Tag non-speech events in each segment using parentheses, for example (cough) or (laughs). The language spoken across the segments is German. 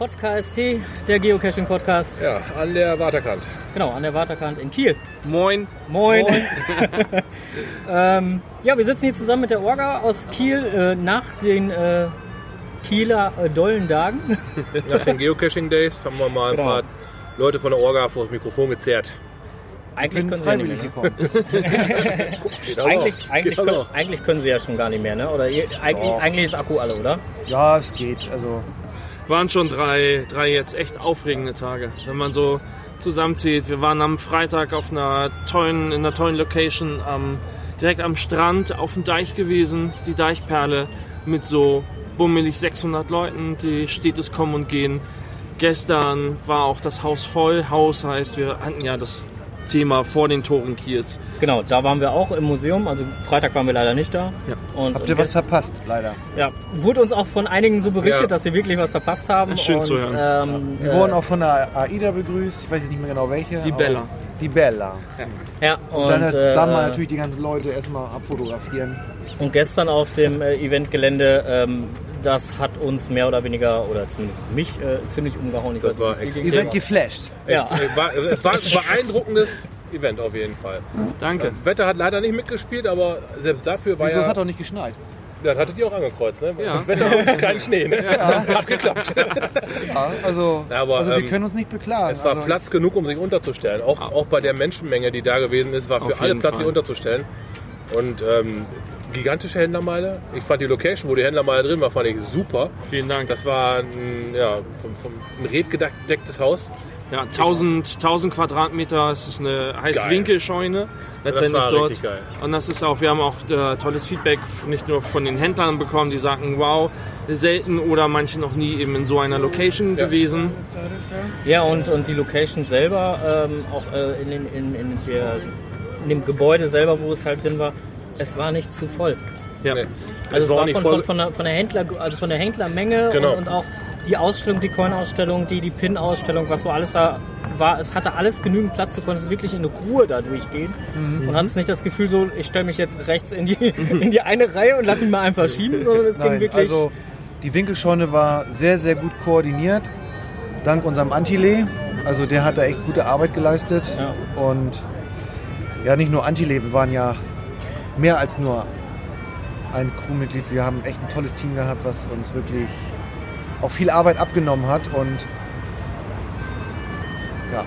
Podcast der Geocaching Podcast. Ja, an der Waterkant. Genau, an der Waterkant in Kiel. Moin. Moin. (laughs) ähm, ja, wir sitzen hier zusammen mit der Orga aus Kiel äh, nach den äh, Kieler äh, Dollendagen. (laughs) Nach den Geocaching Days haben wir mal ein Genau. paar Leute von der Orga vor das Mikrofon gezerrt. Eigentlich können, sie ja nicht mehr, ne? (laughs) Eigentlich, eigentlich, können, eigentlich können sie ja schon gar nicht mehr, ne? Oder ihr, eigentlich, eigentlich ist Akku alle, oder? Ja, es geht. Also Waren schon drei, drei jetzt echt aufregende Tage, wenn man so zusammenzieht. Wir waren am Freitag auf einer tollen, in einer tollen Location am, direkt am Strand auf dem Deich gewesen, die Deichperle mit so bummelig 600 Leuten, die stetes Kommen und Gehen. Gestern war auch das Haus voll. Haus heißt, wir hatten ja das Thema vor den Toren Kiels. Genau, da waren wir auch im Museum. Also Freitag waren wir leider nicht da. Ja. Und, habt und ihr was verpasst, leider. Ja, wurde uns auch von einigen so berichtet, Ja. dass wir wirklich was verpasst haben. Schön und, zu hören. Ähm, Wir äh, wurden auch von der AIDA begrüßt. Ich weiß jetzt nicht mehr genau welche. Die Bella. Die Bella. Ja, und, Und dann äh, zusammen natürlich die ganzen Leute erstmal abfotografieren. und gestern auf dem äh, Eventgelände, ähm, das hat uns mehr oder weniger, oder zumindest mich, äh, ziemlich umgehauen. Ich Das weiß war. Ihr seid geflasht. Ja. Echt, äh, war, es war ein beeindruckendes Event auf jeden Fall. Danke. Wetter hat leider nicht mitgespielt, aber selbst dafür war Wieso, ja... es hat doch nicht geschneit. Ja, das hattet ihr auch angekreuzt, ne? Ja. (laughs) Wetter und kein Schnee, ne? (laughs) (laughs) Hat geklappt. Ja, also, Ja, aber, also wir ähm, können uns nicht beklagen. Es war also, Platz genug, um sich unterzustellen. Auch, auch bei der Menschenmenge, die da gewesen ist, war für alle Platz, sich Fall. unterzustellen. Und ähm, gigantische Händlermeile. Ich fand die Location, wo die Händlermeile drin war, fand ich super. Vielen Dank. Das war ein, ja, vom, vom, ein redgedecktes Haus. Ja, 1000, 1000 Quadratmeter, es ist eine, heißt Geil. Winkelscheune letztendlich war dort. richtig geil. Und das ist auch, wir haben auch äh, tolles Feedback nicht nur von den Händlern bekommen, die sagten, wow, selten oder manche noch nie eben in so einer Location Ja. gewesen. Ja, und, und die Location selber, ähm, auch äh, in, in, in, der, in dem Gebäude selber, wo es halt drin war, es war nicht zu voll. Ja. Nee. Also es war war nicht von, voll- von, von, der, von der Händler, also von der Händlermenge Genau. und, und auch die Ausstellung, die Coin-Ausstellung, die, die Pin-Ausstellung, was so alles da war, es hatte alles genügend Platz, du konntest wirklich in Ruhe da durchgehen und hattest nicht das Gefühl so, ich stelle mich jetzt rechts in die, (laughs) in die eine Reihe und lass mich mal einfach schieben, sondern es ging Nein, wirklich... also die Winkelscheune war sehr, sehr gut koordiniert. Dank unserem Antile. Also der hat da echt gute Arbeit geleistet. Ja. Und ja, nicht nur Antile, wir waren ja mehr als nur ein Crewmitglied. Wir haben echt ein tolles Team gehabt, was uns wirklich auch viel Arbeit abgenommen hat. Und ja,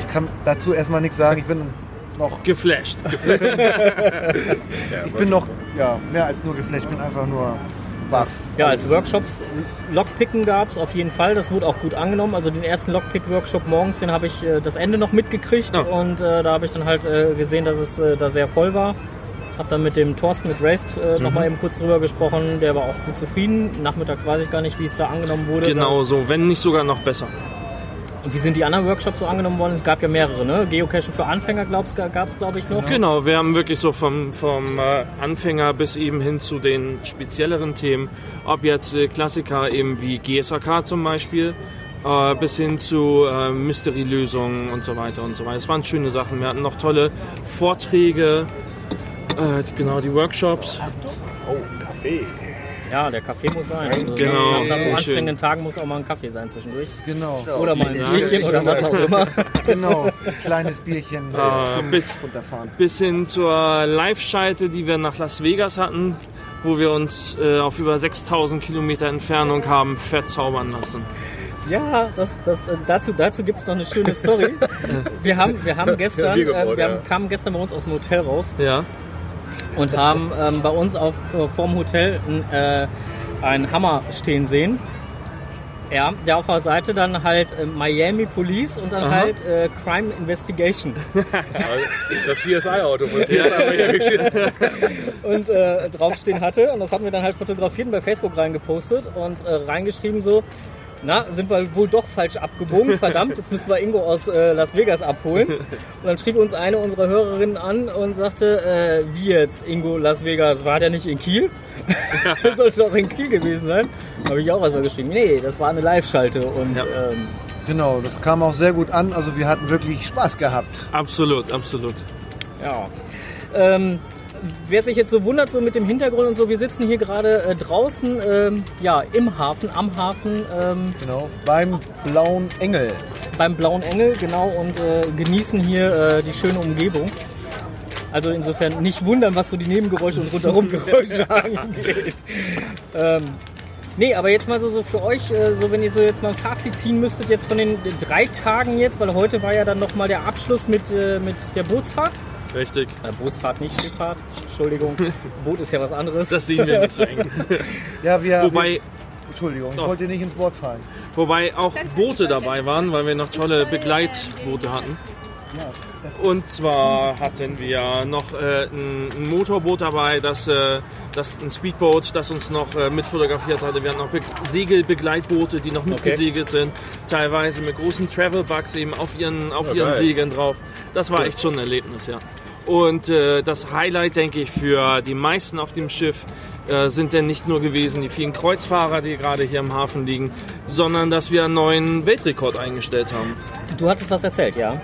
ich kann dazu erstmal nichts sagen. Ich bin noch, Geflasht. (laughs) ich bin noch ja, mehr als nur geflasht. Ich bin einfach nur baff. Ja, als Workshops Lockpicken gab es auf jeden Fall. Das wurde auch gut angenommen. Also den ersten Lockpick-Workshop morgens, den habe ich äh, das Ende noch mitgekriegt Ja. und äh, da habe ich dann halt äh, gesehen, dass es äh, da sehr voll war. Habe dann mit dem Thorsten mit Raced äh, noch mal eben kurz drüber gesprochen. Der war auch gut zufrieden. Nachmittags weiß ich gar nicht, wie es da angenommen wurde. Genau so, wenn nicht sogar noch besser. Und wie sind die anderen Workshops so angenommen worden? Es gab ja mehrere, ne? Geocaching für Anfänger gab es, glaube ich, noch. Genau, wir haben wirklich so vom, vom äh, Anfänger bis eben hin zu den spezielleren Themen, ob jetzt äh, Klassiker eben wie GSAK zum Beispiel, äh, bis hin zu äh, Mystery-Lösungen und so weiter und so weiter. Es waren schöne Sachen. Wir hatten noch tolle Vorträge, äh, genau die Workshops. Oh, Kaffee. Ja, der Kaffee muss sein. Also, Genau, Nach, so anstrengenden Tagen muss auch mal ein Kaffee sein zwischendurch. Genau, Oder mal ein Ja. Bierchen oder was auch immer. (laughs) genau. Kleines Bierchen Äh, zum bis- runterfahren. bis hin zur Live-Schalte, die wir nach Las Vegas hatten, wo wir uns äh, auf über 6000 Kilometer Entfernung haben verzaubern lassen. Ja, das, das, äh, dazu, dazu gibt es noch eine schöne Story. (laughs) Wir haben, wir haben gestern, gebaut, äh, wir haben, kamen gestern bei uns aus dem Hotel raus Ja, und haben ähm, bei uns auf, äh, vorm Hotel ein, äh, einen Hammer stehen sehen. Ja, der auf der Seite dann halt äh, Miami Police und dann Aha. halt äh, Crime Investigation. (laughs) Das CSI-Auto von CSI Miami geschissen. und äh, draufstehen hatte. Und das haben wir dann halt fotografiert und bei Facebook reingepostet und äh, reingeschrieben so, na, sind wir wohl doch falsch abgebogen, (laughs) verdammt, jetzt müssen wir Ingo aus äh, Las Vegas abholen. Und dann schrieb uns eine unserer Hörerinnen an und sagte, äh, wie jetzt, Ingo Las Vegas, war der nicht in Kiel? (laughs) das sollte doch in Kiel gewesen sein. Habe ich auch erstmal geschrieben, nee, das war eine Live-Schalte und Ja. ähm, Genau, das kam auch sehr gut an. Also wir hatten wirklich Spaß gehabt. absolut, absolut. Ja. Ähm, wer sich jetzt so wundert, so mit dem Hintergrund und so, wir sitzen hier gerade äh, draußen, ähm, ja, im Hafen, am Hafen, ähm, Genau. Beim Blauen Engel. beim Blauen Engel, genau, und äh, genießen hier äh, die schöne Umgebung. Also insofern nicht wundern, was so die Nebengeräusche und rundherum (laughs) Geräusche angeht. Ähm, nee, aber jetzt mal so, so für euch, äh, so wenn ihr so jetzt mal ein Fazit ziehen müsstet jetzt von den drei Tagen jetzt, weil heute war ja dann nochmal der Abschluss mit, äh, mit der Bootsfahrt. Richtig. Äh, Bootsfahrt, nicht Schifffahrt. Entschuldigung. (laughs) Boot ist ja was anderes. Das sehen wir nicht so eng. (laughs) Ja, wir. wir Wobei, Entschuldigung, ich Doch. wollte nicht ins Wort fallen. wobei auch Boote dabei waren, weil wir noch tolle Begleitboote hatten. Und zwar hatten wir noch äh, ein, ein Motorboot dabei, das, äh, das ein Speedboat, das uns noch äh, mitfotografiert hatte. Wir hatten noch Be Segelbegleitboote, die noch mitgesegelt sind, teilweise mit großen Travel-Bugs eben auf ihren, auf Ja, ihren geil. Segeln drauf. Das war echt schon ein Erlebnis, ja. Und äh, das Highlight, denke ich, für die meisten auf dem Schiff äh, sind denn nicht nur gewesen die vielen Kreuzfahrer, die gerade hier im Hafen liegen, sondern dass wir einen neuen Weltrekord eingestellt haben. Du hattest was erzählt, ja.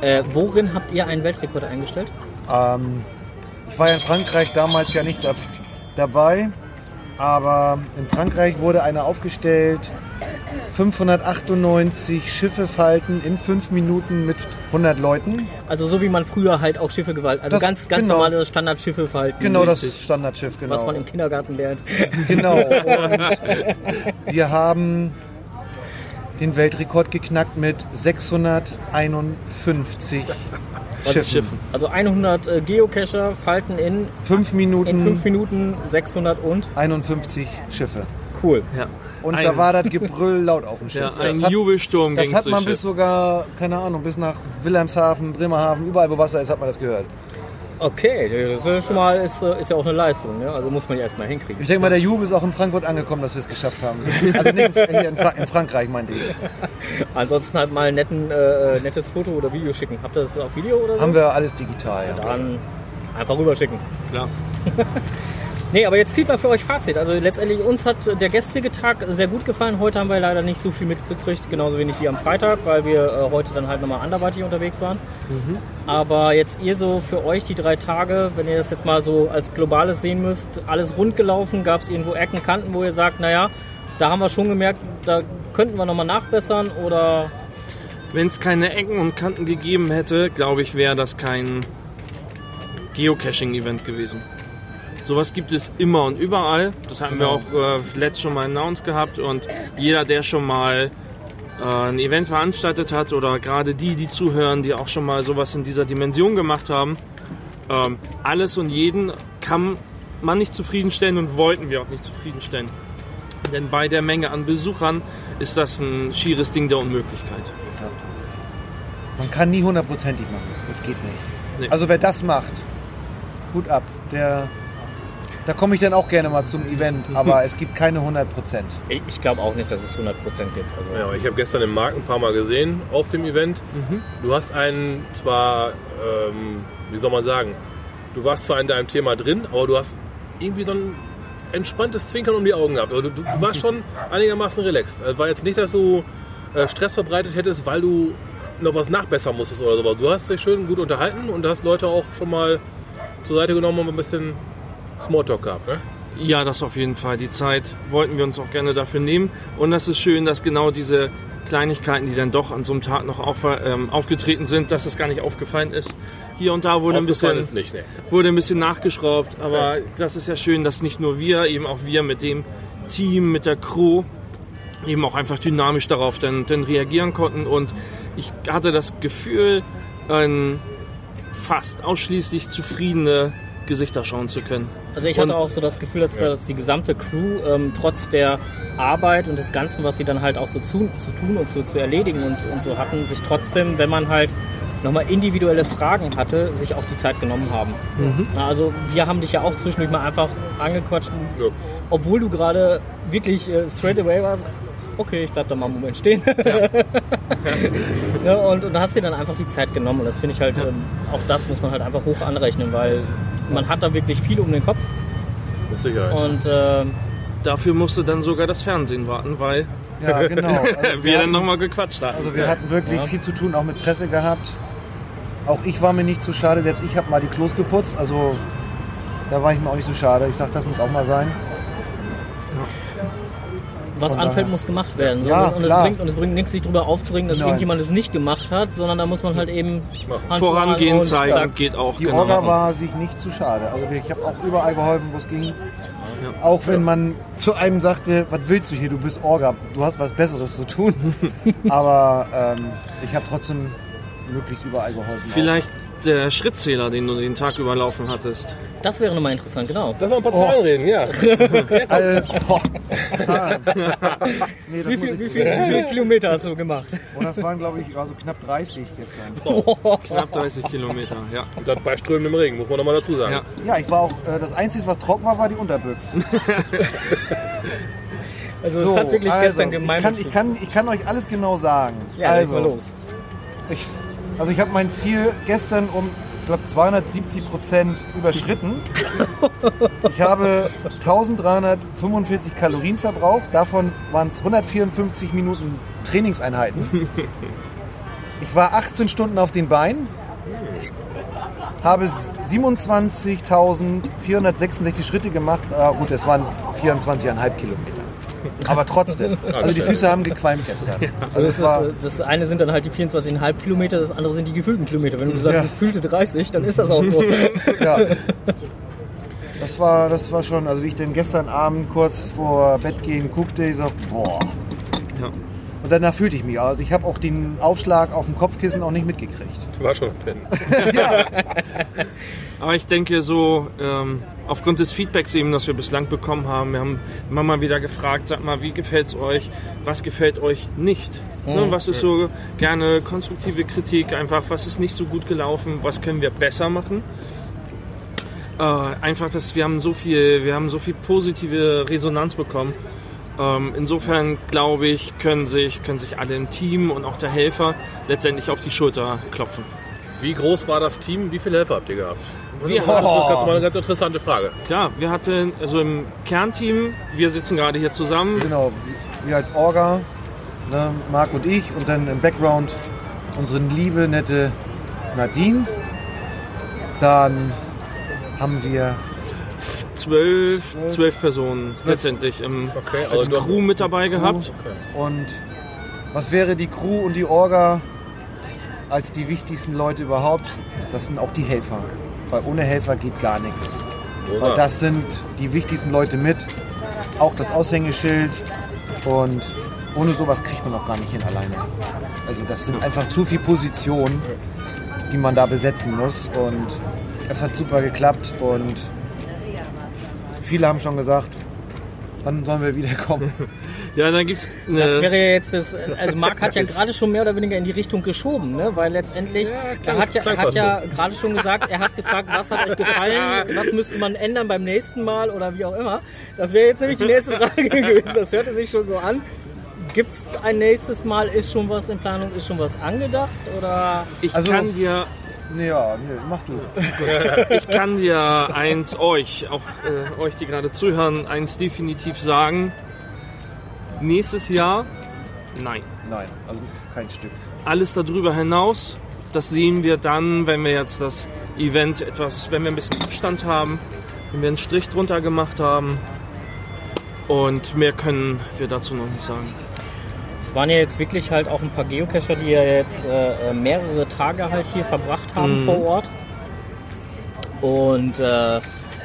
Äh, worin habt ihr einen Weltrekord eingestellt? Ähm, ich war ja in Frankreich damals ja nicht dab dabei, aber in Frankreich wurde einer aufgestellt. 598 Schiffe falten in 5 Minuten mit 100 Leuten. Also so wie man früher halt auch Schiffe gewalt, also Das- ganz ganz genau. normale Standardschiffe falten. Genau Richtig. das Standardschiff, genau. was man im Kindergarten lernt. Genau. (laughs) Und wir haben den Weltrekord geknackt mit 651 Schiffen. Schiffen. Also 100 äh, Geocacher falten in, 5 in Minuten 5 Minuten 600 und 51 Schiffe. Cool. Ja. Und Ein- da war das Gebrüll laut auf dem (laughs) Schiff. Ja, das ein hat, Jubelsturm das hat man bis Schiff. sogar, keine Ahnung, bis nach Wilhelmshaven, Bremerhaven, überall wo Wasser ist, hat man das gehört. Okay, das ist schon mal ist, äh, ist ja auch eine Leistung, ne? also muss man ja erstmal hinkriegen. Ich denke mal, der Jubel ist auch in Frankfurt angekommen, dass wir es geschafft haben. Also nicht in, Fra in Frankreich, meinte ich. (laughs) Ansonsten halt mal ein netten, äh, nettes Foto oder Video schicken. Habt ihr das auf Video oder so? Haben wir alles digital. Ja. Dann einfach rüberschicken. Klar. (laughs) Nee, aber jetzt zieht mal für euch Fazit. Also letztendlich uns hat der gestrige Tag sehr gut gefallen. Heute haben wir leider nicht so viel mitgekriegt, genauso wenig wie am Freitag, weil wir äh, heute dann halt nochmal anderweitig unterwegs waren. Aber jetzt ihr so für euch die drei Tage, wenn ihr das jetzt mal so als globales sehen müsst, alles rund gelaufen, gab es irgendwo Ecken, Kanten, wo ihr sagt, naja, da haben wir schon gemerkt, da könnten wir nochmal nachbessern oder Wenn es keine Ecken und Kanten gegeben hätte, glaube ich, wäre das kein Geocaching-Event gewesen. Sowas gibt es immer und überall. Das hatten wir auch äh, letzt schon mal announced gehabt und jeder, der schon mal äh, ein Event veranstaltet hat oder gerade die, die zuhören, die auch schon mal sowas in dieser Dimension gemacht haben, ähm, alles und jeden kann man nicht zufriedenstellen und wollten wir auch nicht zufriedenstellen. Denn bei der Menge an Besuchern ist das ein schieres Ding der Unmöglichkeit. Man kann nie hundertprozentig machen. Das geht nicht. Nee. Also wer das macht, Hut ab. Der, da komme ich dann auch gerne mal zum Event, aber (laughs) es gibt keine 100 Prozent. ich, ich glaube auch nicht, dass es 100% gibt. Also, Ja, ich habe gestern den Markt ein paar Mal gesehen auf dem Event. Du hast einen zwar, ähm, wie soll man sagen, du warst zwar in deinem Thema drin, aber du hast irgendwie so ein entspanntes Zwinkern um die Augen gehabt. Also du, du warst schon einigermaßen relaxed. Also war jetzt nicht, dass du äh, Stress verbreitet hättest, weil du noch was nachbessern musstest oder sowas. Du hast dich schön gut unterhalten und hast Leute auch schon mal zur Seite genommen und ein bisschen Smalltalk gehabt. Ne? Ja, das auf jeden Fall. Die Zeit wollten wir uns auch gerne dafür nehmen. Und das ist schön, dass genau diese Kleinigkeiten, die dann doch an so einem Tag noch auf, ähm, aufgetreten sind, dass das gar nicht aufgefallen ist. Hier und da wurde ein bisschen, nicht, ne? wurde ein bisschen nachgeschraubt. Aber das ist ja schön, dass nicht nur wir, eben auch wir mit dem Team, mit der Crew, eben auch einfach dynamisch darauf dann, dann reagieren konnten. Und ich hatte das Gefühl, ein fast ausschließlich zufriedene Gesichter schauen zu können. Also ich hatte Und- auch so das Gefühl, dass, dass die gesamte Crew ähm, trotz der Arbeit und des Ganzen, was sie dann halt auch so zu, zu tun und zu, zu erledigen und, und so hatten, sich trotzdem, wenn man halt nochmal individuelle Fragen hatte, sich auch die Zeit genommen haben. Na, also wir haben dich ja auch zwischendurch mal einfach angequatscht, Ja. obwohl du gerade wirklich äh, straight away warst. Okay, ich bleib da mal einen Moment stehen. ja, (laughs) und, und da hast dir dann einfach die Zeit genommen und das finde ich halt, ähm, auch das muss man halt einfach hoch anrechnen, weil man hat da wirklich viel um den Kopf Mit Sicherheit. und ähm, Dafür musste dann sogar das Fernsehen warten, weil Ja, genau. (laughs) Also wir dann hatten- nochmal gequatscht hatten. Also wir hatten wirklich viel zu tun, auch mit Presse gehabt. Auch ich war mir nicht zu schade, selbst ich habe mal die Klos geputzt. Also Da war ich mir auch nicht so schade. Ich sag, das muss auch mal sein. Was Von anfällt, daher. muss gemacht werden. So, Ja, und, es bringt, und es bringt nichts, sich darüber aufzuregen, dass Nein. irgendjemand es nicht gemacht hat, sondern da muss man halt eben Handschuhe Vorangehen zeigen zack. geht auch. Die genau. Orga war sich nicht zu schade. Also ich habe auch überall geholfen, wo es ging. Auch wenn man zu einem sagte, was willst du hier, du bist Orga, du hast was Besseres zu tun. (laughs) Aber ähm, ich habe trotzdem möglichst überall geholfen. Vielleicht der Schrittzähler, den du den Tag überlaufen hattest. Das wäre nochmal interessant, genau. Lass mal ein paar Zahlen reden, ja. Äh, boah, Zahlen. nee, das Wie muss viel, ich, wie, viel, wie viele (laughs) Kilometer hast du gemacht? Und das waren, glaube ich, also knapp 30 gestern. (laughs) Knapp 30 Kilometer, ja. Und das bei strömendem Regen, muss man nochmal dazu sagen. Ja. Ja, ich war auch, äh, das Einzige, was trocken war, war die Unterbüchse. (laughs) Also es hat wirklich also, gestern ich gemein. kann, ich, kann, ich kann euch alles genau sagen. ja, also, mal los. Ich, also ich habe mein Ziel gestern um, ich glaube, 270 Prozent überschritten. Ich habe 1345 Kalorien verbraucht. Davon waren es 154 Minuten Trainingseinheiten. Ich war 18 Stunden auf den Beinen. Habe 27.466 Schritte gemacht. Ah, gut, es waren 24,5 Kilometer. Aber trotzdem. (laughs) Also die Füße haben gequalmt gestern. Also Das, war, ist, das eine sind dann halt die 24,5 Kilometer, das andere sind die gefühlten Kilometer. Wenn du sagst, Ja. gefühlte 30, dann ist das auch so. (laughs) Ja. Das war, das war schon, also wie ich denn gestern Abend kurz vor Bett gehen guckte, ich sag, boah. Ja. Und danach fühlte ich mich. Also ich habe auch den Aufschlag auf dem Kopfkissen auch nicht mitgekriegt. Du warst schon am Pennen. (laughs) Aber ich denke so, ähm, aufgrund des Feedbacks eben, das wir bislang bekommen haben, wir haben immer mal wieder gefragt, sag mal, wie gefällt's euch? Was gefällt euch nicht? Ne, was ist so gerne konstruktive Kritik? Einfach, was ist nicht so gut gelaufen? Was können wir besser machen? Äh, einfach, dass wir haben so viel, wir haben so viel positive Resonanz bekommen. Ähm, insofern glaube ich, können sich, können sich alle im Team und auch der Helfer letztendlich auf die Schulter klopfen. Wie groß war das Team? Wie viele Helfer habt ihr gehabt? Wir das ist ganz mal eine ganz interessante Frage. Klar, wir hatten, also im Kernteam, wir sitzen gerade hier zusammen. Genau, wir als Orga, ne, Marc und ich und dann im Background unsere liebe, nette Nadine. Dann haben wir Zwölf, zwölf Personen letztendlich im, Okay, als also Crew mit dabei gehabt. und was wäre die Crew und die Orga als die wichtigsten Leute überhaupt? Das sind auch die Helfer. Weil ohne Helfer geht gar nichts. Weil Oder? das sind die wichtigsten Leute mit. Auch das Aushängeschild. Und ohne sowas kriegt man auch gar nicht hin alleine. Also das sind einfach zu viele Positionen, die man da besetzen muss. Und es hat super geklappt. Und viele haben schon gesagt, wann sollen wir wiederkommen? (laughs) Ja, dann gibt's Das eine, wäre ja jetzt das, also Marc hat ja (laughs) gerade schon mehr oder weniger in die Richtung geschoben, ne? weil letztendlich, klang- er hat ja, er hat ja gerade schon gesagt, er hat gefragt, was hat euch gefallen, (laughs) was müsste man ändern beim nächsten Mal oder wie auch immer. Das wäre jetzt nämlich die nächste Frage (laughs) gewesen, das hörte sich schon so an. Gibt es ein nächstes Mal, ist schon was in Planung, ist schon was angedacht oder ich Also- kann dir, nee, ja, nee, mach du. ich kann dir eins euch, auch äh, euch, die gerade zuhören, eins definitiv sagen. Nächstes Jahr, nein. Nein, also kein Stück. Alles darüber hinaus, das sehen wir dann, wenn wir jetzt das Event etwas, wenn wir ein bisschen Abstand haben, wenn wir einen Strich drunter gemacht haben. Und mehr können wir dazu noch nicht sagen. es waren ja jetzt wirklich halt auch ein paar Geocacher, die ja jetzt äh, mehrere Tage halt hier verbracht haben Mhm. vor Ort. Und äh,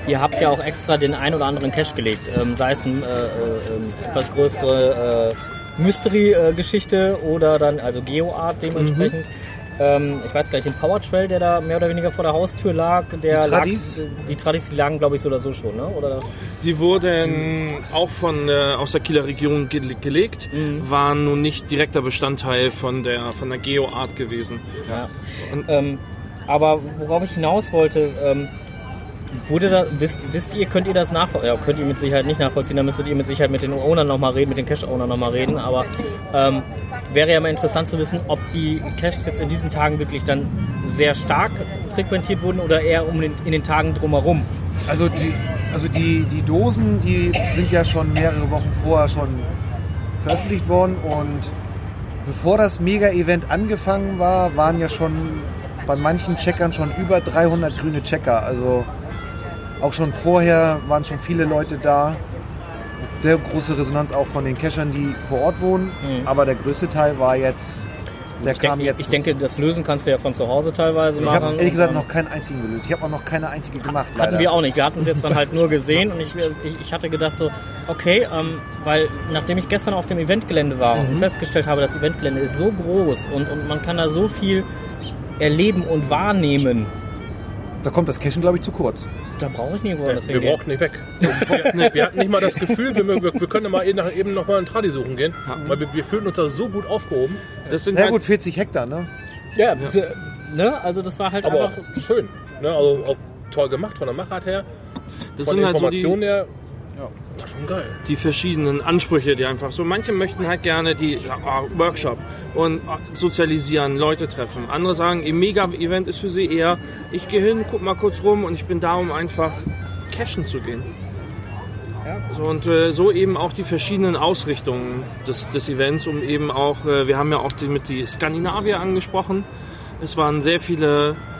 ihr habt ja auch extra den ein oder anderen Cache gelegt, ähm, sei es eine äh, äh, ähm, etwas größere äh, Mystery-Geschichte oder dann also Geoart dementsprechend. Ähm, ich weiß gar nicht, den Power Trail, der da mehr oder weniger vor der Haustür lag, der Die lag, Tradis? die Tradis, die lagen glaube ich so oder so schon, ne? Oder? Sie wurden auch von äh, aus der Kieler Region ge gelegt, waren nun nicht direkter Bestandteil von der von der Geoart gewesen. Ja. Und- ähm, aber worauf ich hinaus wollte, ähm, wurde da, wisst, wisst ihr, könnt ihr das nachvollziehen? Ja, könnt ihr mit Sicherheit nicht nachvollziehen, da müsstet ihr mit Sicherheit mit den Ownern nochmal reden, mit den Cache-Ownern nochmal reden, aber ähm, wäre ja mal interessant zu wissen, ob die Caches jetzt in diesen Tagen wirklich dann sehr stark frequentiert wurden oder eher um den, in den Tagen drumherum. Also die, also die, die Dosen, die sind ja schon mehrere Wochen vorher schon veröffentlicht worden und bevor das Mega-Event angefangen war, waren ja schon bei manchen Checkern schon über 300 grüne Checker. Also Auch schon vorher waren schon viele Leute da. Sehr große Resonanz auch von den Cachern, die vor Ort wohnen. Mhm. Aber der größte Teil war jetzt, der Ich, kam denke, jetzt. ich denke, das Lösen kannst du ja von zu Hause teilweise ich machen. habe ehrlich gesagt noch keinen einzigen gelöst. Ich habe auch noch keine einzige gemacht. Leider. Hatten wir auch nicht. Wir hatten es jetzt dann halt nur (laughs) gesehen und ich, ich, ich hatte gedacht so, okay, ähm, weil nachdem ich gestern auf dem Eventgelände war Mhm. und festgestellt habe, das Eventgelände ist so groß und, und man kann da so viel erleben und wahrnehmen, Da kommt das Cashen, glaube ich, zu kurz. Da brauche ich nirgendwo anders Wir hingehen. brauchten nicht weg. Wir, wir hatten nicht mal das Gefühl, wir, wir, wir können mal eben, eben noch mal einen Tradi suchen gehen. Weil wir, wir fühlten uns da so gut aufgehoben. Das sind Na halt, gut, 40 Hektar, ne? Ja, das, äh, ne? Also das war halt Aber einfach. auch schön. Ne? Also auch toll gemacht von der Machart her. das Von sind der halt so die, Information her. Ja. War schon geil. die verschiedenen Ansprüche, die einfach so. Manche möchten halt gerne die ja, ah, Workshop und ah, sozialisieren, Leute treffen. Andere sagen, ein Mega-Event ist für sie eher, ich gehe hin, guck mal kurz rum und ich bin da, um einfach cashen zu gehen. Ja. So, und äh, so eben auch die verschiedenen Ausrichtungen des, des Events, um eben auch, äh, wir haben ja auch die, mit die Skandinavier angesprochen. Es waren sehr viele äh,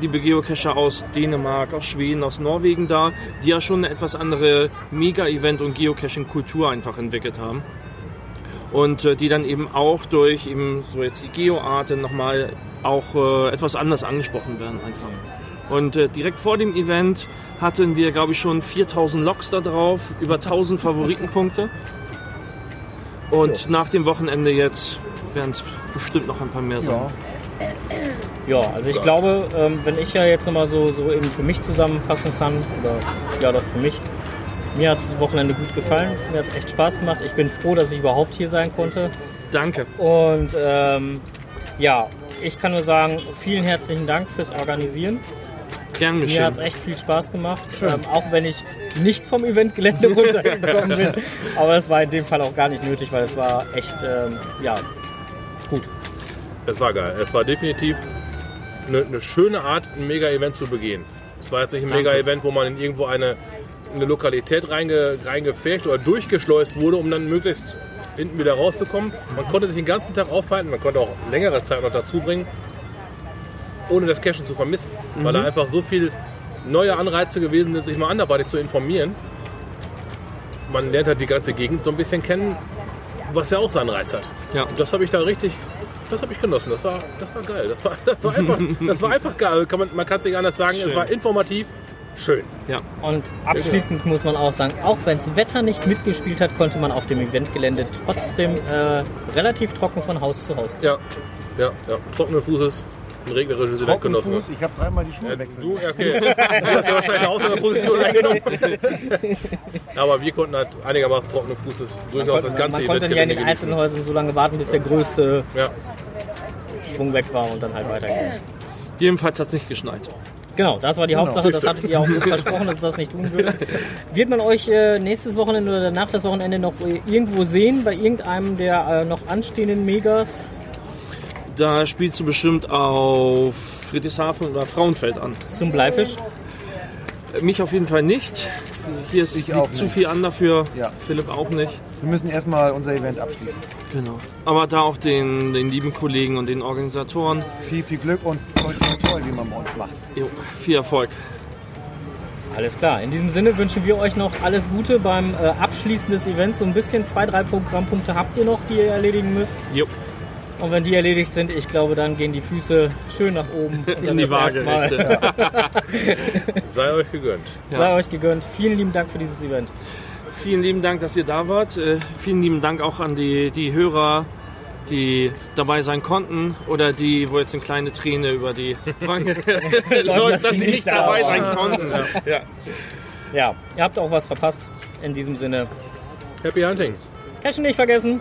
liebe Geocacher aus Dänemark, aus Schweden, aus Norwegen da, die ja schon eine etwas andere Mega-Event- und Geocaching-Kultur einfach entwickelt haben. Und äh, die dann eben auch durch eben so jetzt die Geoarte nochmal auch äh, etwas anders angesprochen werden einfach. Und äh, direkt vor dem Event hatten wir, glaube ich, schon 4000 Loks da drauf, über 1000 Favoritenpunkte. Und nach dem Wochenende jetzt werden es bestimmt noch ein paar mehr sein. Ja. Ja, also ich glaube, ähm, wenn ich ja jetzt nochmal so, so eben für mich zusammenfassen kann, oder ja doch für mich, mir hat das Wochenende gut gefallen, mir hat es echt Spaß gemacht. Ich bin froh, dass ich überhaupt hier sein konnte. Danke. Und ähm, ja, ich kann nur sagen, vielen herzlichen Dank fürs Organisieren. Gern Mir hat es geschehen. echt viel Spaß gemacht, ähm, auch wenn ich nicht vom Eventgelände (laughs) runtergekommen bin. Aber das war in dem Fall auch gar nicht nötig, weil es war echt, ähm, ja, gut. Es war geil. Es war definitiv eine, eine schöne Art, ein Mega-Event zu begehen. Es war jetzt nicht ein. Mega-Event, wo man in irgendwo eine, eine Lokalität reinge, reingefecht oder durchgeschleust wurde, um dann möglichst hinten wieder rauszukommen. Man konnte sich den ganzen Tag aufhalten, man konnte auch längere Zeit noch dazu bringen, ohne das Cashen zu vermissen. Weil da einfach so viel neue Anreize gewesen sind, sich mal anderweitig zu informieren. Man lernt halt die ganze Gegend so ein bisschen kennen, was ja auch seinen Reiz hat. Ja. Und das habe ich da richtig, das habe ich genossen. Das war, das war geil. Das war, das war einfach, das war einfach geil. Kann man, man kann es nicht anders sagen. Schön. Es war informativ, schön. Ja. Und abschließend muss man auch sagen, auch wenn das Wetter nicht mitgespielt hat, konnte man auf dem Eventgelände trotzdem äh, relativ trocken von Haus zu Haus gehen. Ja, ja, ja. Trockenen Fußes, ein regnerisches Event genossen. Trockenfuß, ich habe dreimal die Schuhe Ja, du, ja, okay. Du hast ja wahrscheinlich eine Ausnahmeposition eingenommen. (laughs) Aber wir konnten halt einigermaßen trockenen Fußes durchaus das man, ganze man konnte ja in den genießen. einzelnen Häusern so lange warten, bis der größte Ja, Schwung weg war und dann halt weitergehen. Jedenfalls hat es nicht geschneit. Genau, das war die Genau. Hauptsache, das hattet ihr auch versprochen, dass es das nicht tun würde. Wird man euch äh, nächstes Wochenende oder danach das Wochenende noch äh, irgendwo sehen, bei irgendeinem der äh, noch anstehenden Megas? Da spielst du bestimmt auf Friedrichshafen oder Frauenfeld an. Zum Bleifisch? Mich auf jeden Fall nicht. Hier ist Ich liegt auch zu nicht. viel an dafür. Ja. Philipp auch nicht. Wir müssen erstmal unser Event abschließen. Genau. Aber da auch den, den lieben Kollegen und den Organisatoren Viel, viel Glück und toll, toll, toll, wie man bei uns macht. jo, viel Erfolg. Alles klar. In diesem Sinne wünschen wir euch noch alles Gute beim äh, Abschließen des Events. So ein bisschen zwei, drei Programmpunkte habt ihr noch, die ihr erledigen müsst. Jo. Und wenn die erledigt sind, ich glaube, dann gehen die Füße schön nach oben. (laughs) Und dann In die Mal. Waagerechte. (laughs) sei euch gegönnt. Sei euch gegönnt. Vielen lieben Dank für dieses Event. Vielen lieben Dank, dass ihr da wart. Äh, vielen lieben Dank auch an die, die Hörer, die dabei sein konnten oder die, wo jetzt eine kleine Träne über die Wange (laughs) läuft, dass sie nicht dabei sein konnten. Ja. Ja, ihr habt auch was verpasst. In diesem Sinne. Happy Hunting. Cashen nicht vergessen.